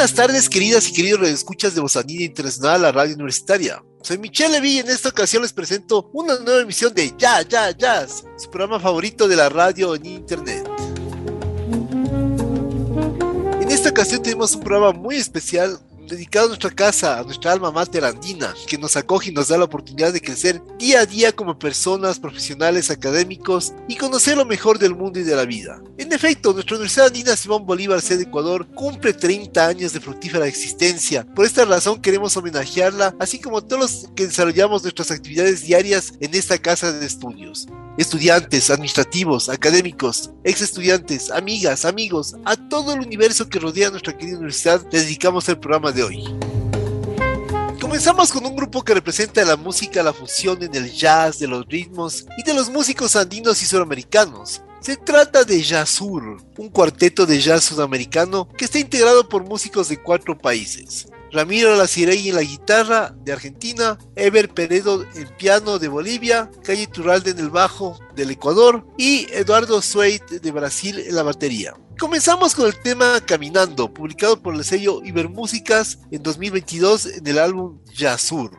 Buenas tardes, queridas y queridos escuchas de Bozanina Internacional, la radio universitaria. Soy Michelle Levy y en esta ocasión les presento una nueva emisión de Ya, Ya, Jazz, su programa favorito de la radio en internet. En esta ocasión tenemos un programa muy especial dedicado a nuestra casa, a nuestra alma mater andina, que nos acoge y nos da la oportunidad de crecer día a día como personas, profesionales, académicos y conocer lo mejor del mundo y de la vida. En efecto, nuestra Universidad Andina Simón Bolívar, sede Ecuador, cumple 30 años de fructífera existencia. Por esta razón queremos homenajearla, así como todos los que desarrollamos nuestras actividades diarias en esta casa de estudios estudiantes, administrativos, académicos, ex estudiantes, amigas, amigos, a todo el universo que rodea nuestra querida universidad, dedicamos el programa de Comenzamos con un grupo que representa la música, la fusión en el jazz, de los ritmos y de los músicos andinos y suramericanos. Se trata de Jazzur, un cuarteto de jazz sudamericano que está integrado por músicos de cuatro países. Ramiro Lacirey en la guitarra de Argentina, Ever Peredo en piano de Bolivia, Calle Turralde en el bajo del Ecuador y Eduardo Sueit de Brasil en la batería. Comenzamos con el tema Caminando, publicado por el sello Ibermúsicas en 2022 en el álbum Yazur.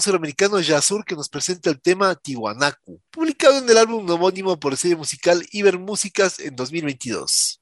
Suramericano Yazur que nos presenta el tema Tiwanaku, publicado en el álbum homónimo por el sello musical Iber Músicas en 2022.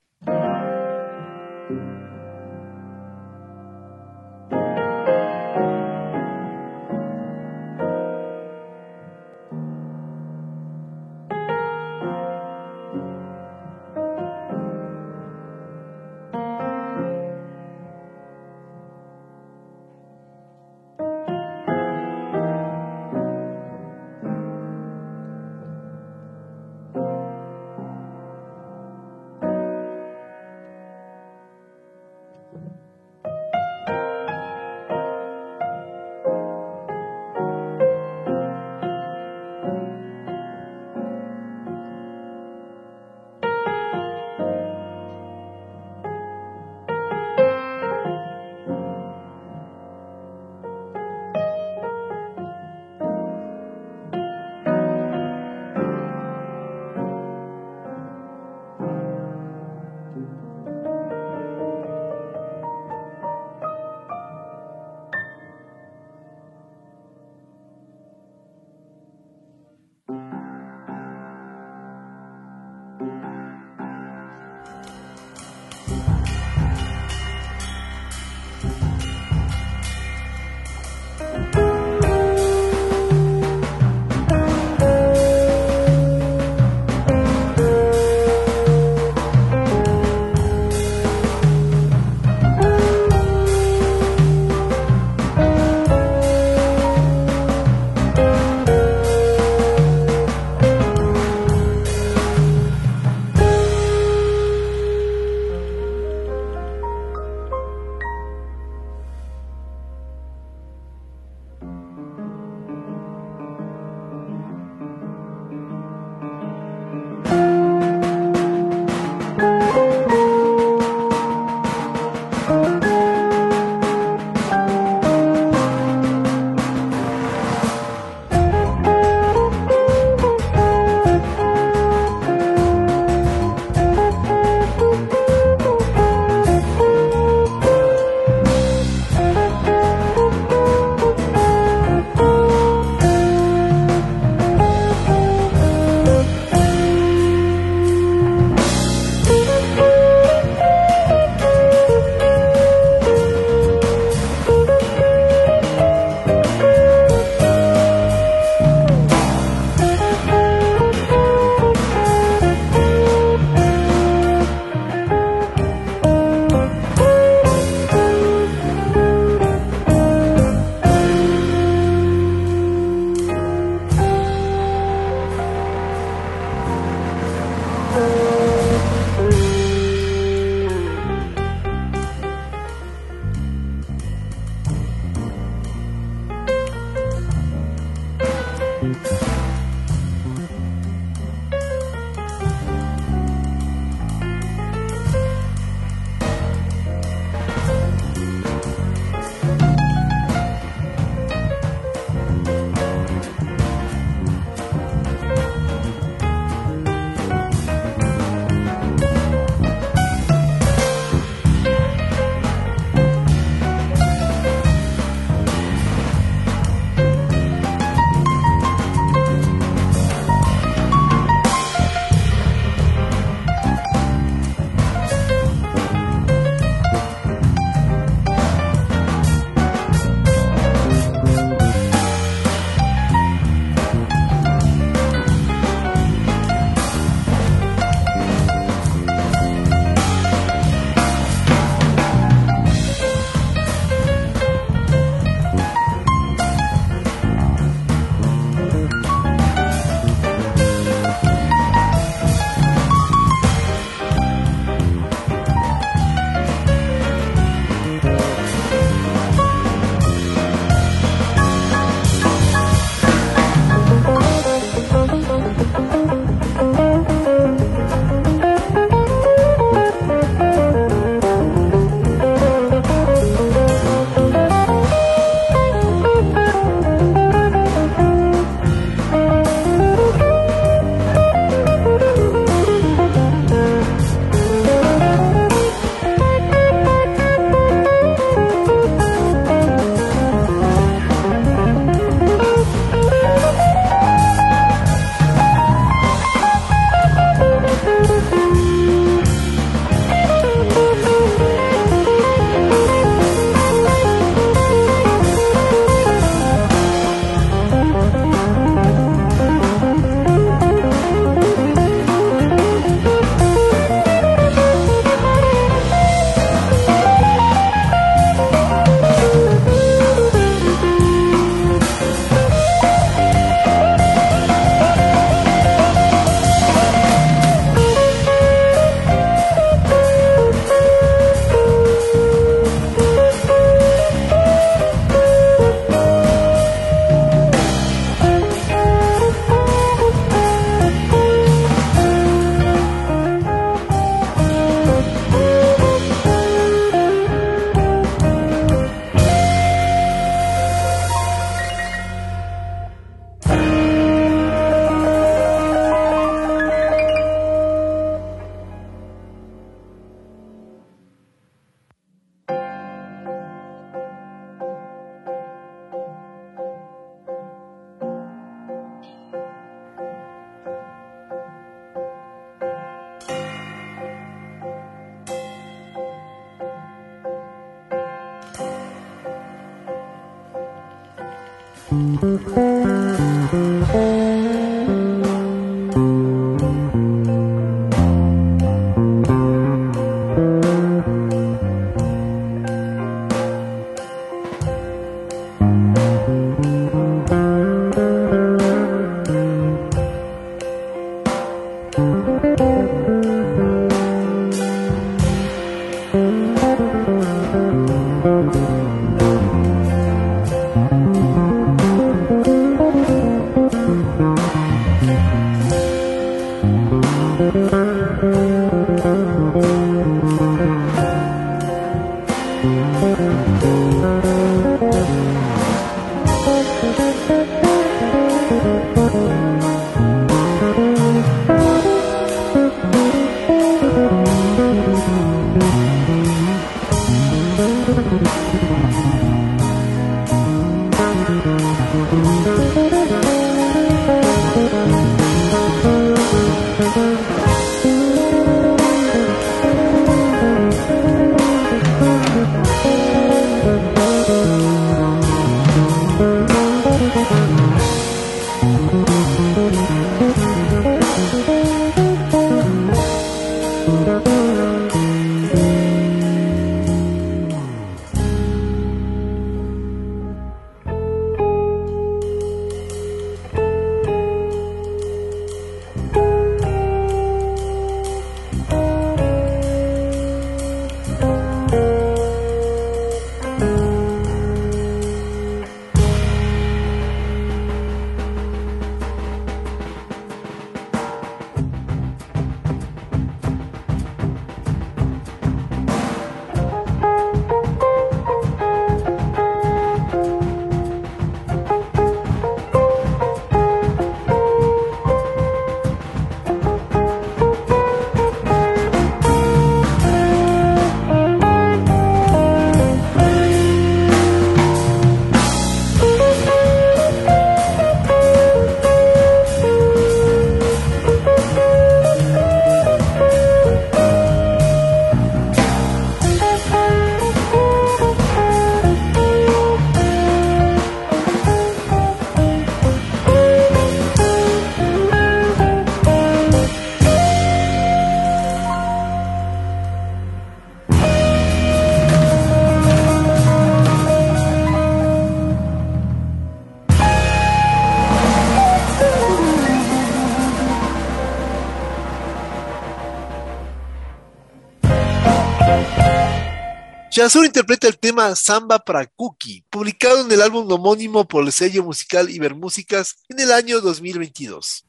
Yazur interpreta el tema Samba para Cookie, publicado en el álbum homónimo por el sello musical Ibermúsicas en el año 2022.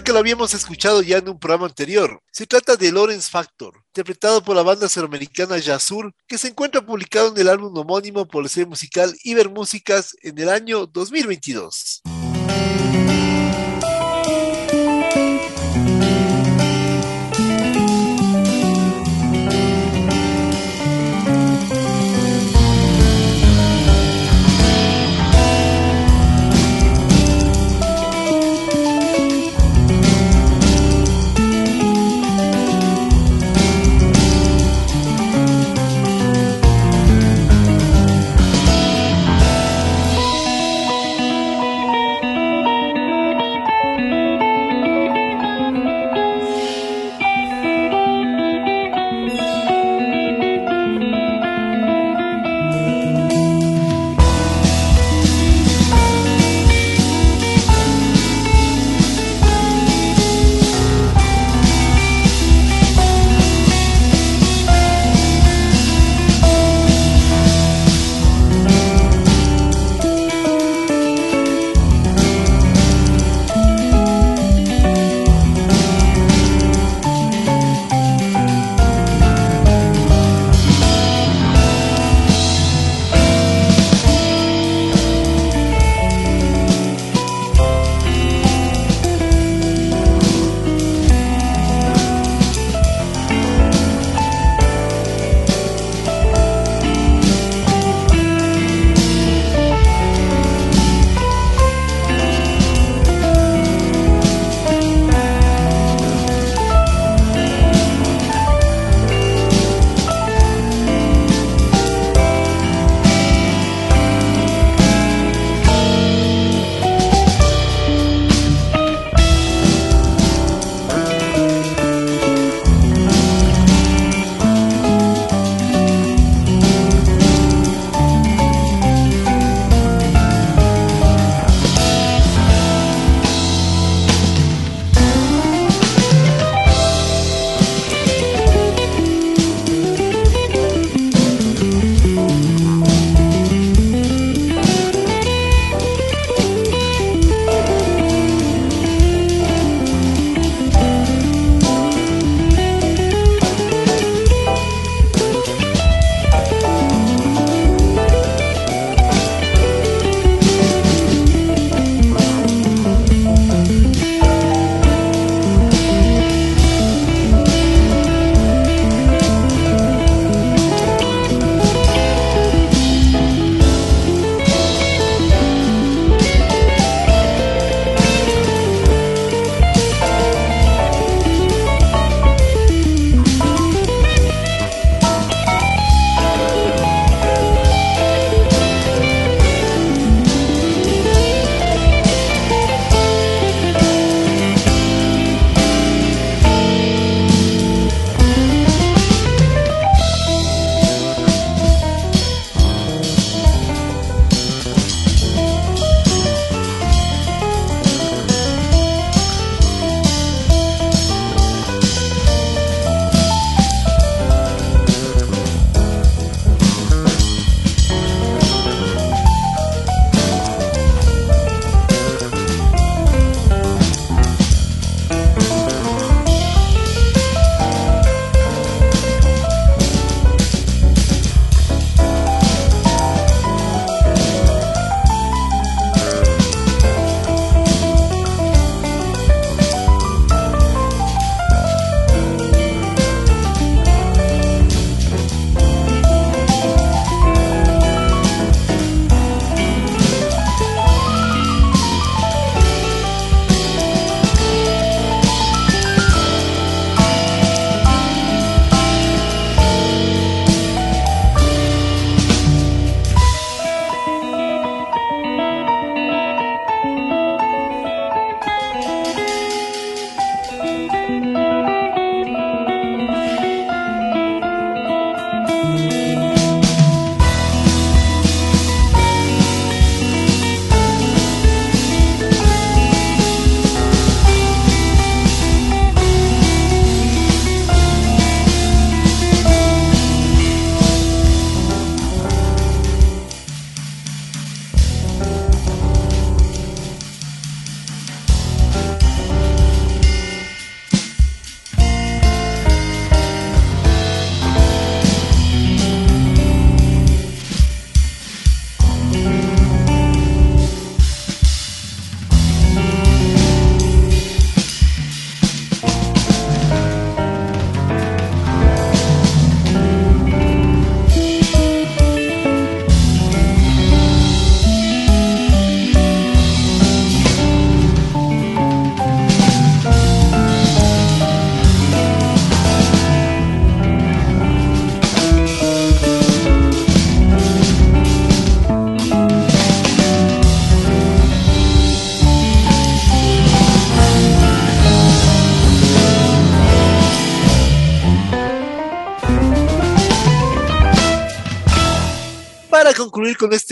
Que lo habíamos escuchado ya en un programa anterior. Se trata de Lawrence Factor, interpretado por la banda sudamericana Yazur, que se encuentra publicado en el álbum homónimo por el sello musical Iber Músicas en el año 2022.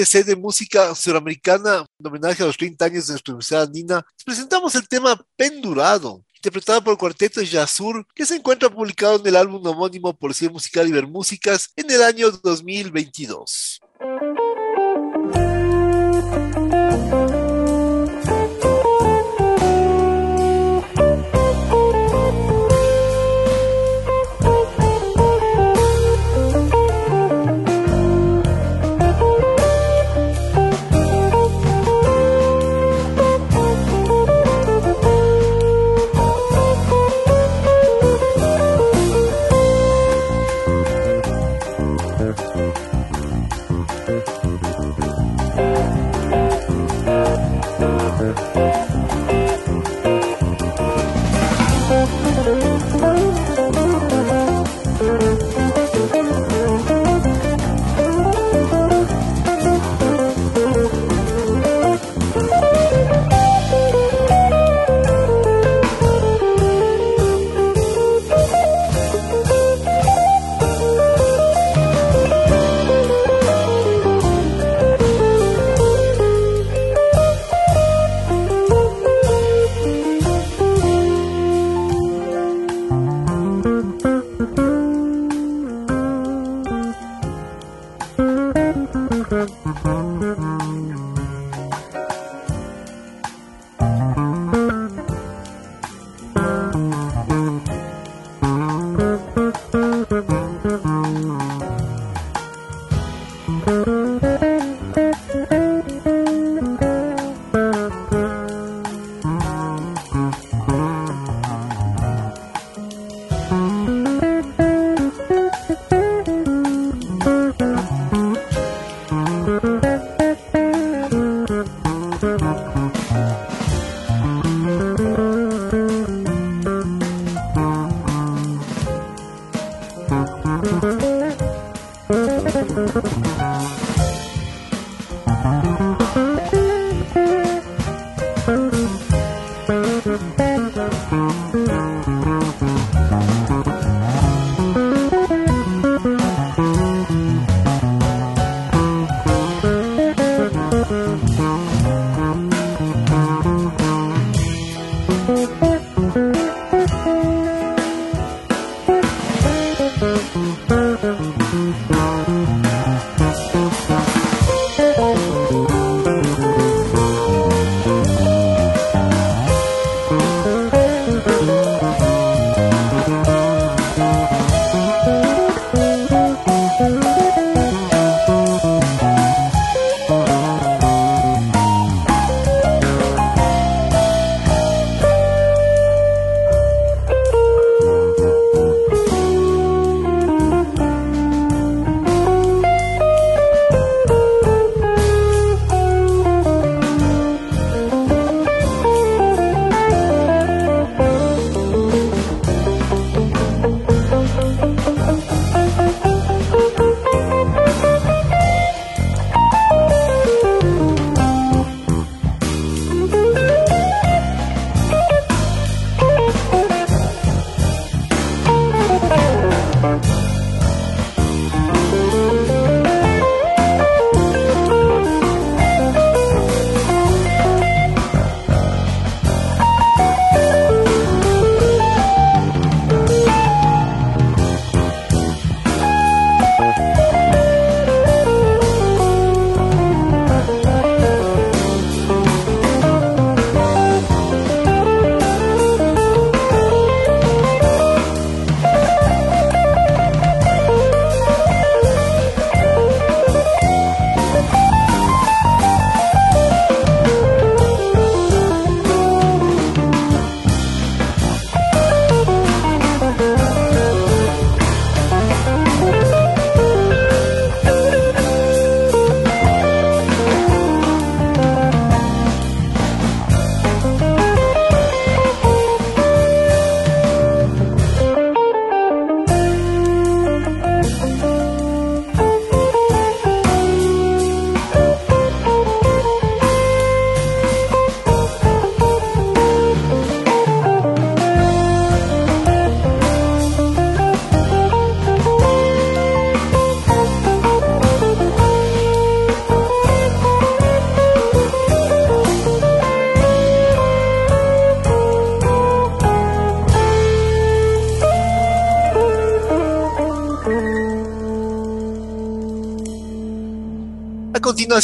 Este de música suramericana en homenaje a los 30 años de nuestra Universidad Andina, presentamos el tema Pendurado, interpretado por el cuarteto Yasur, que se encuentra publicado en el álbum homónimo Policía Musical y Músicas en el año 2022.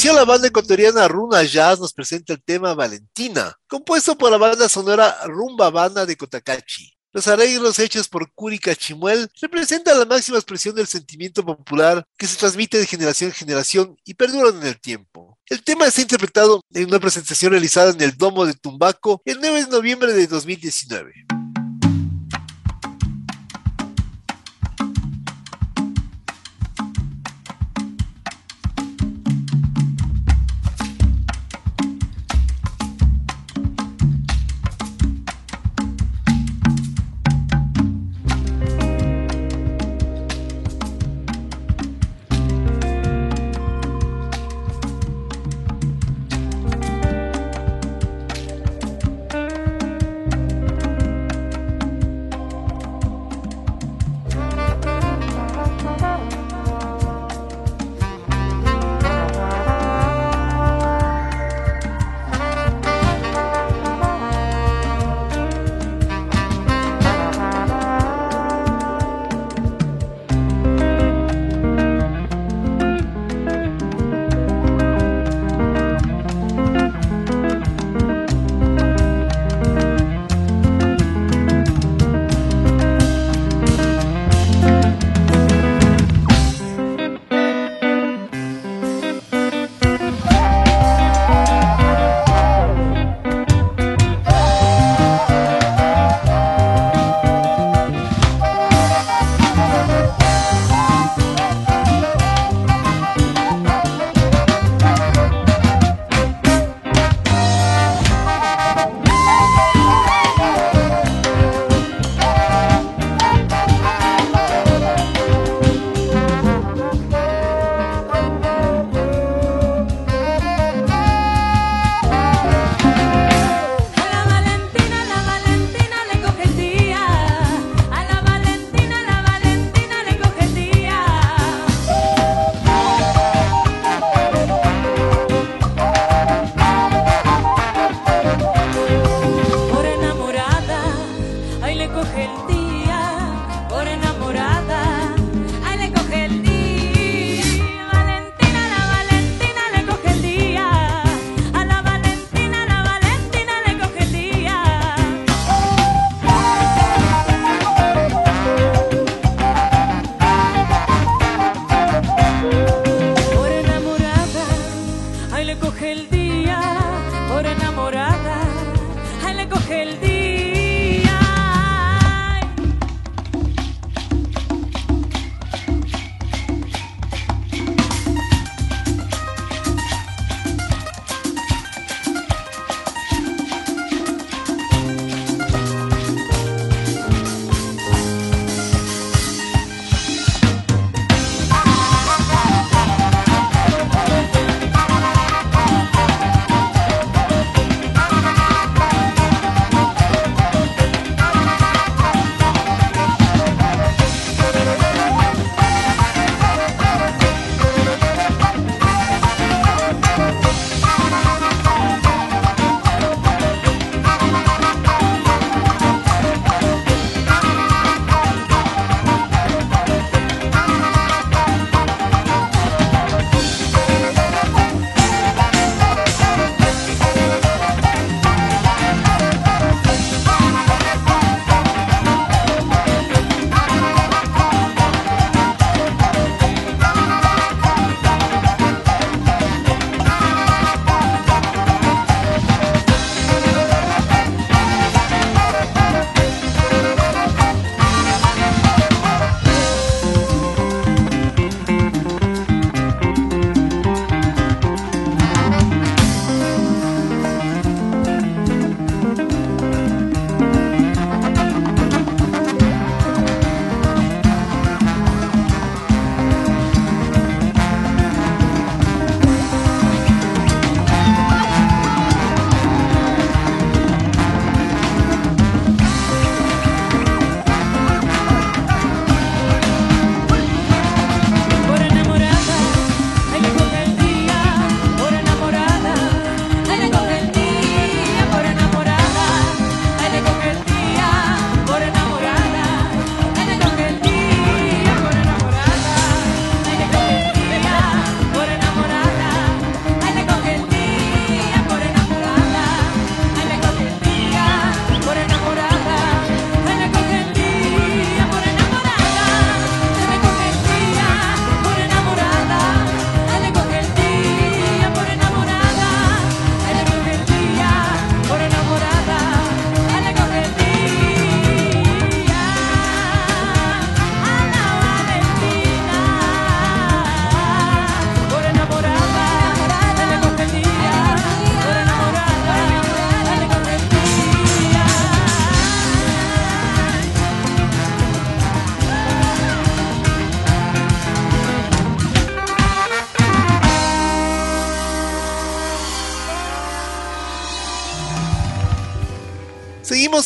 La banda ecuatoriana Runa Jazz nos presenta el tema Valentina, compuesto por la banda sonora Rumba Banda de Cotacachi. Los arreglos hechos por Curi Cachimuel representan la máxima expresión del sentimiento popular que se transmite de generación en generación y perduran en el tiempo. El tema está interpretado en una presentación realizada en el Domo de Tumbaco el 9 de noviembre de 2019.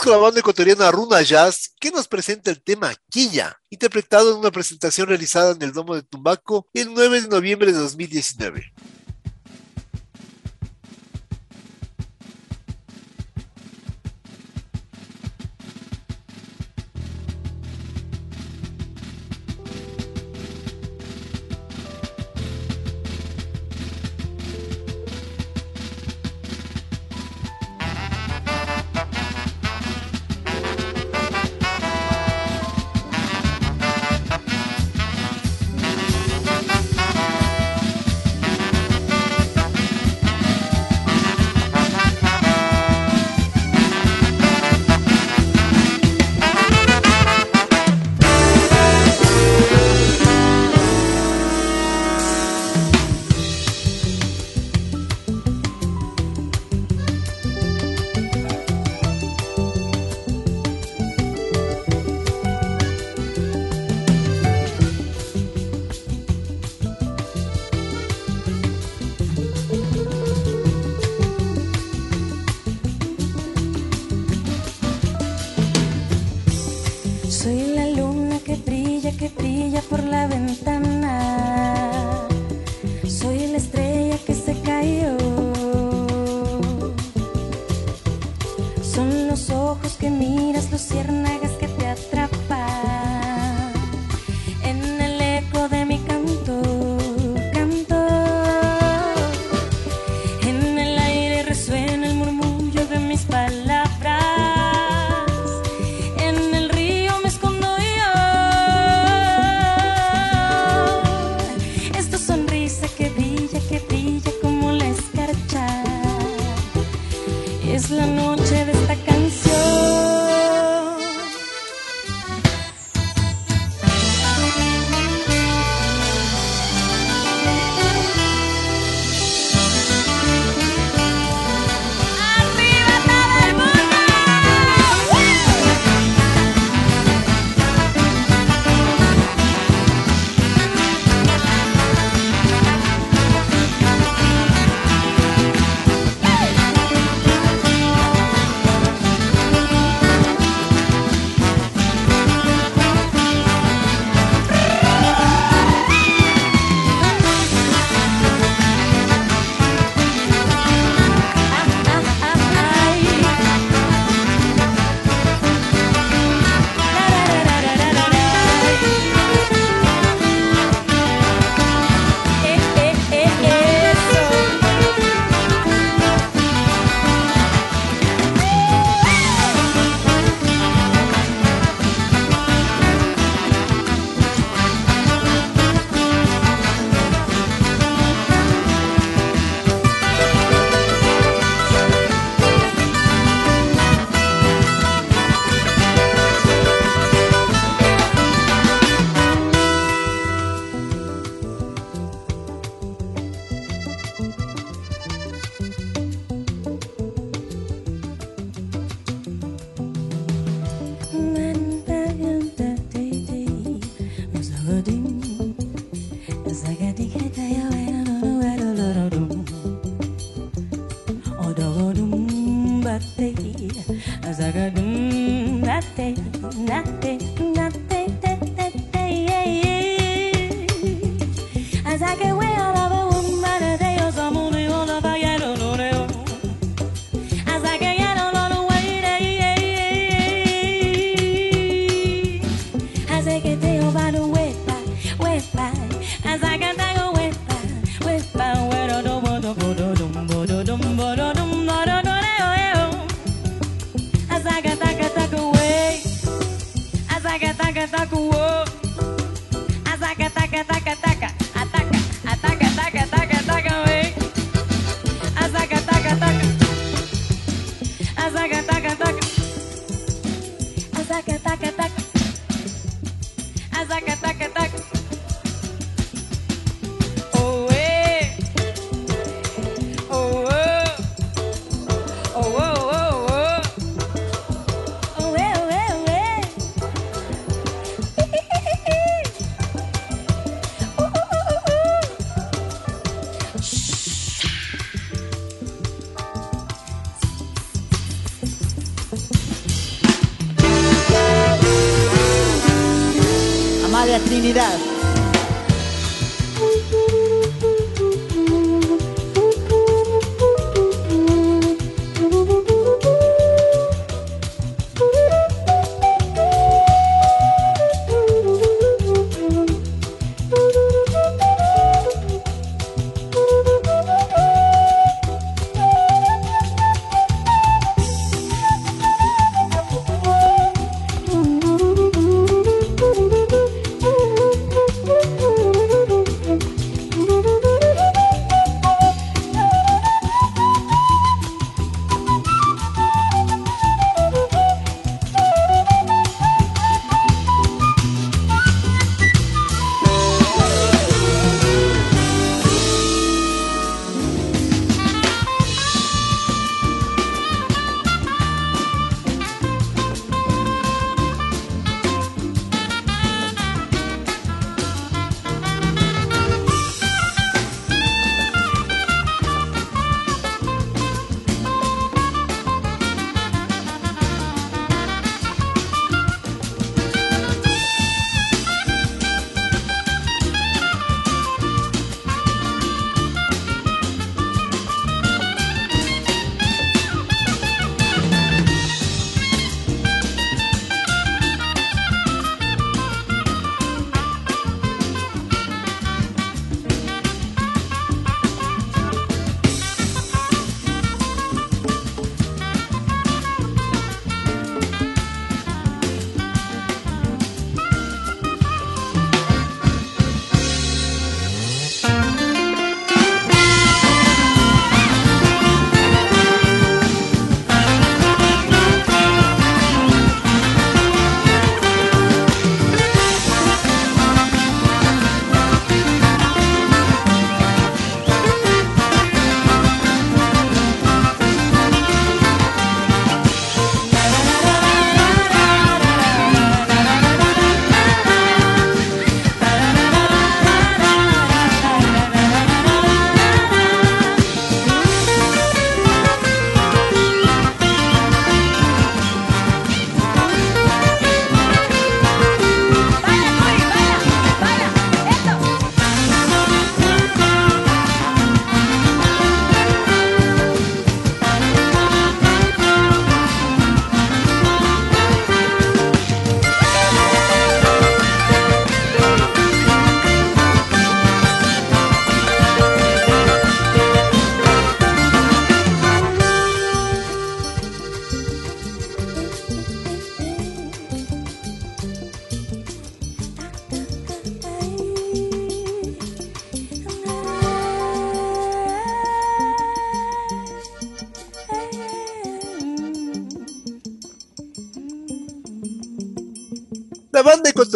Seguimos con la banda ecuatoriana Runa Jazz, que nos presenta el tema Quilla, interpretado en una presentación realizada en el Domo de Tumbaco el 9 de noviembre de 2019.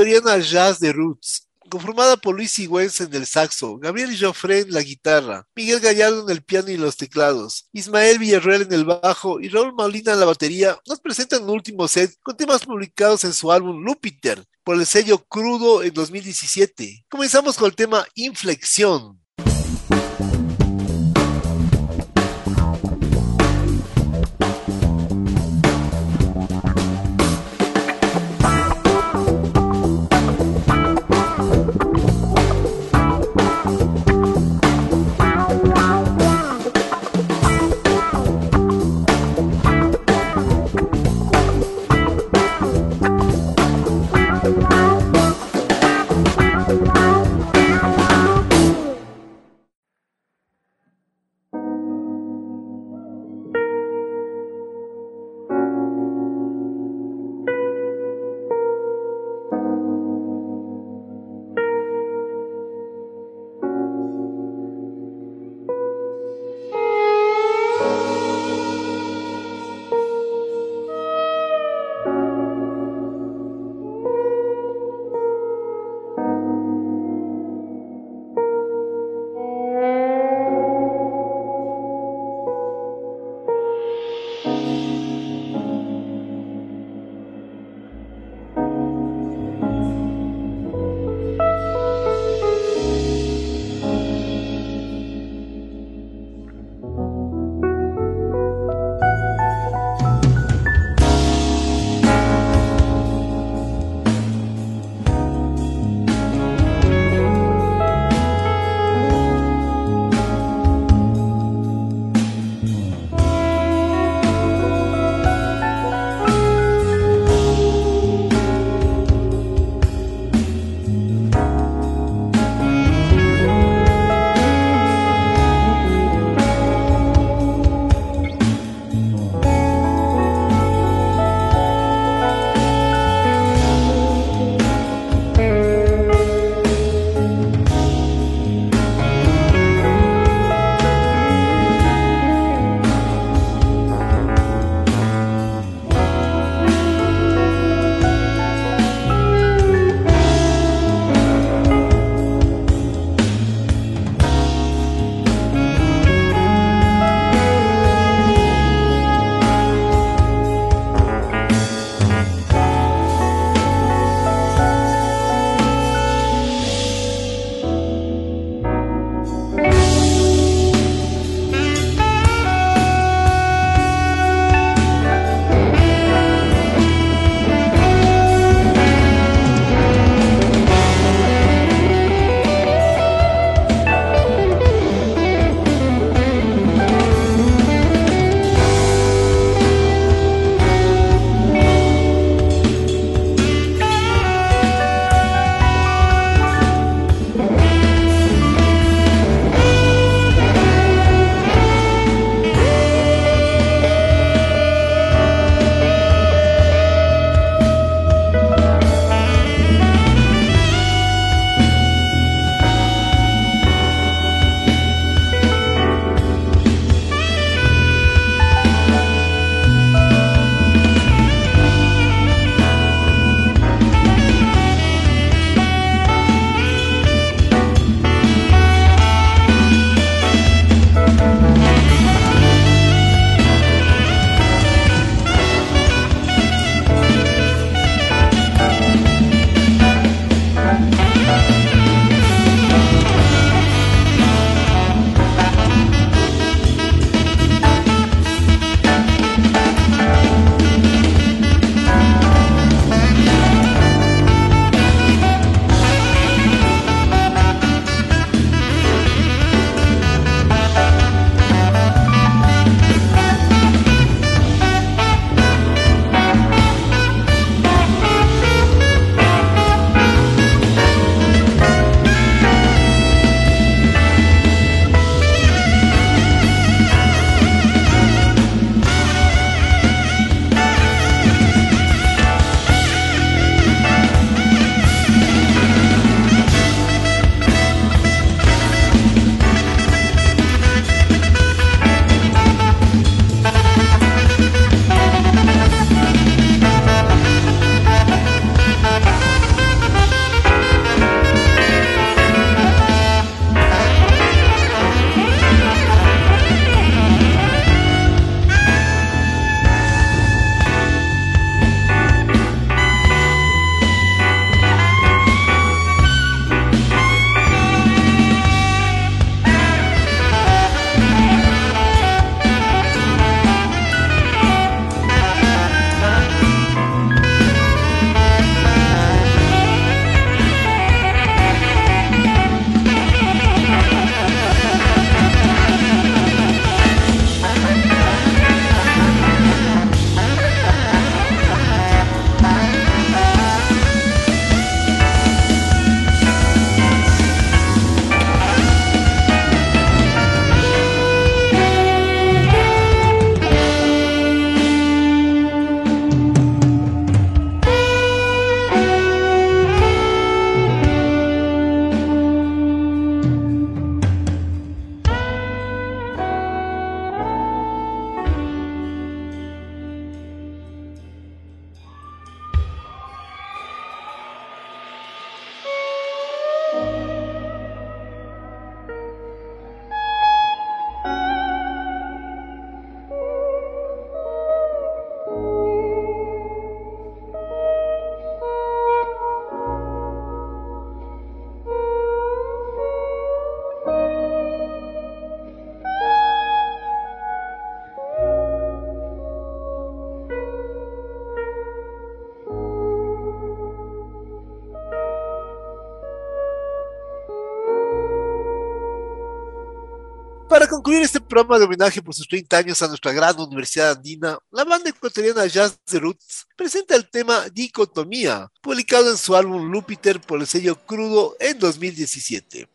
Ecuatoriana Jazz de Roots, conformada por Luis Sigüenza en el saxo, Gabriel Joffre en la guitarra, Miguel Gallardo en el piano y los teclados, Ismael Villarreal en el bajo y Raúl Molina en la batería, nos presentan un último set con temas publicados en su álbum Lupiter por el sello Crudo en 2017. Comenzamos con el tema Inflexión. Concluir este programa de homenaje por sus 30 años a nuestra gran Universidad Andina, la banda ecuatoriana Jazz The Roots presenta el tema Dicotomía, publicado en su álbum Lupiter por el sello Crudo en 2017.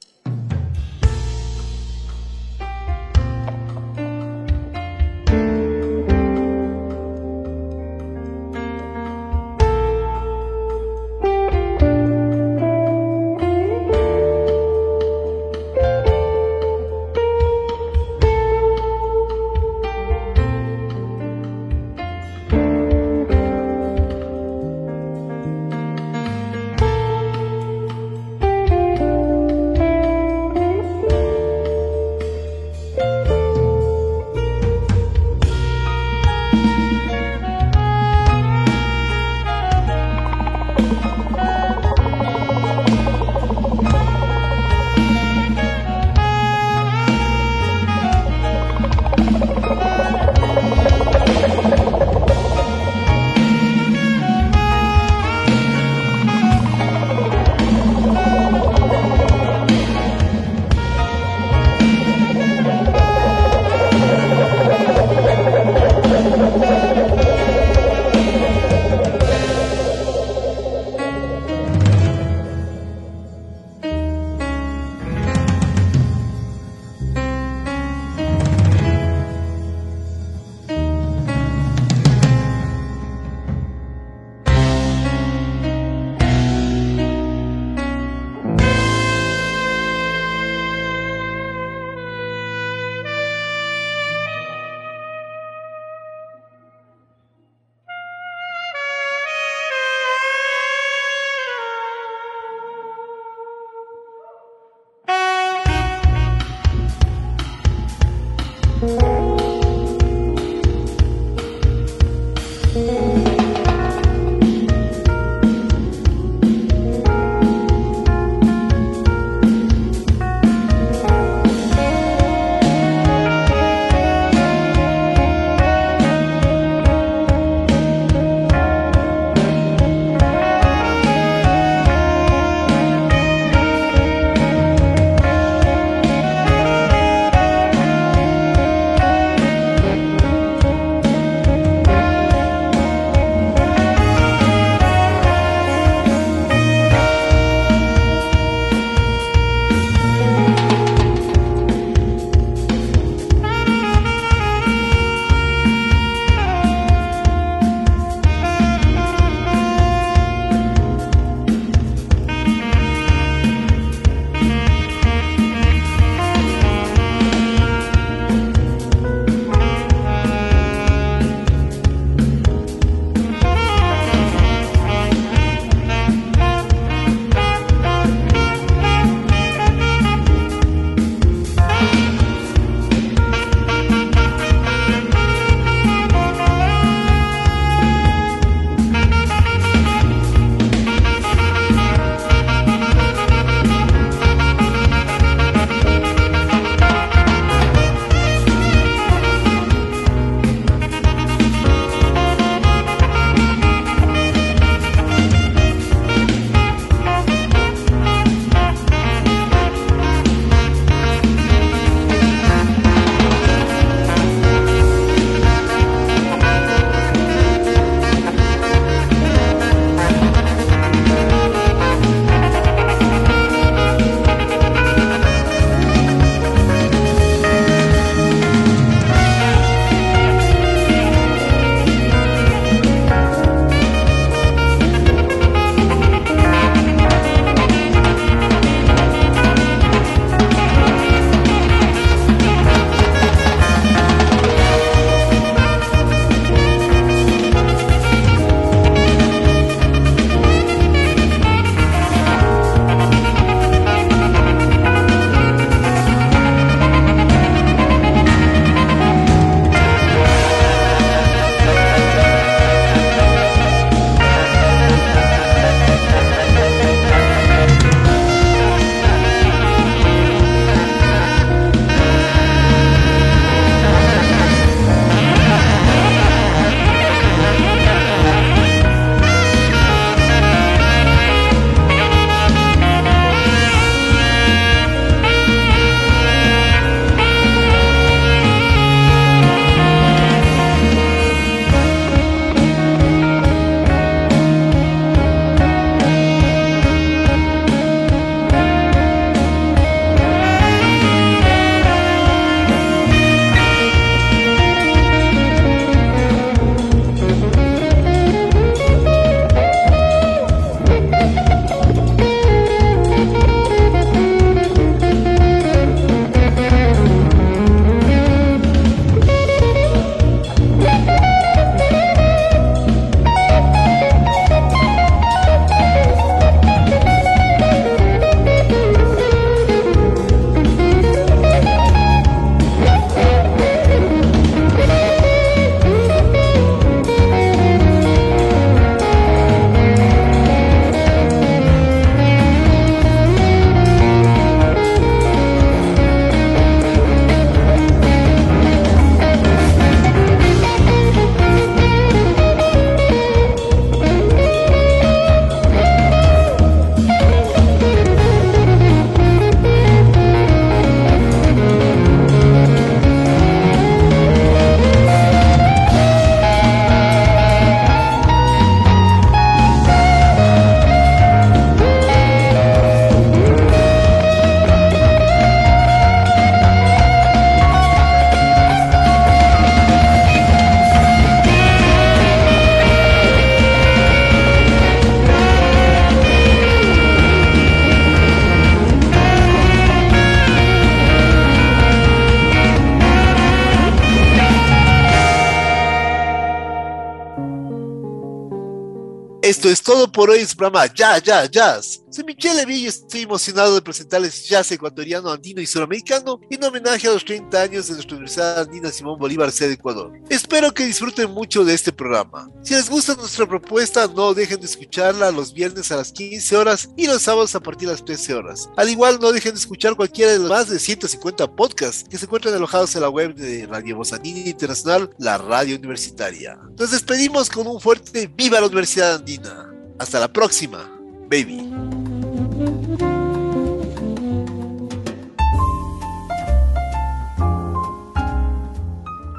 Todo por hoy en su programa Ya, Ya, Jazz. Soy Michelle Levy y estoy emocionado de presentarles jazz ecuatoriano, andino y suramericano en homenaje a los 30 años de nuestra Universidad Andina Simón Bolívar, sede Ecuador. Espero que disfruten mucho de este programa. Si les gusta nuestra propuesta, no dejen de escucharla los viernes a las 15 horas y los sábados a partir de las 13 horas. Al igual, no dejen de escuchar cualquiera de los más de 150 podcasts que se encuentran alojados en la web de Radio Voz Andina Internacional, la radio universitaria. Nos despedimos con un fuerte ¡Viva la Universidad Andina! Hasta la próxima, baby.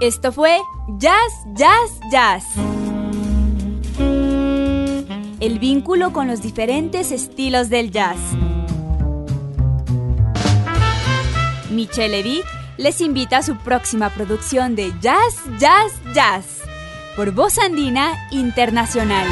Esto fue Jazz, Jazz, Jazz. El vínculo con los diferentes estilos del jazz. Michelle Levy les invita a su próxima producción de Jazz, Jazz, Jazz por Voz Andina Internacional.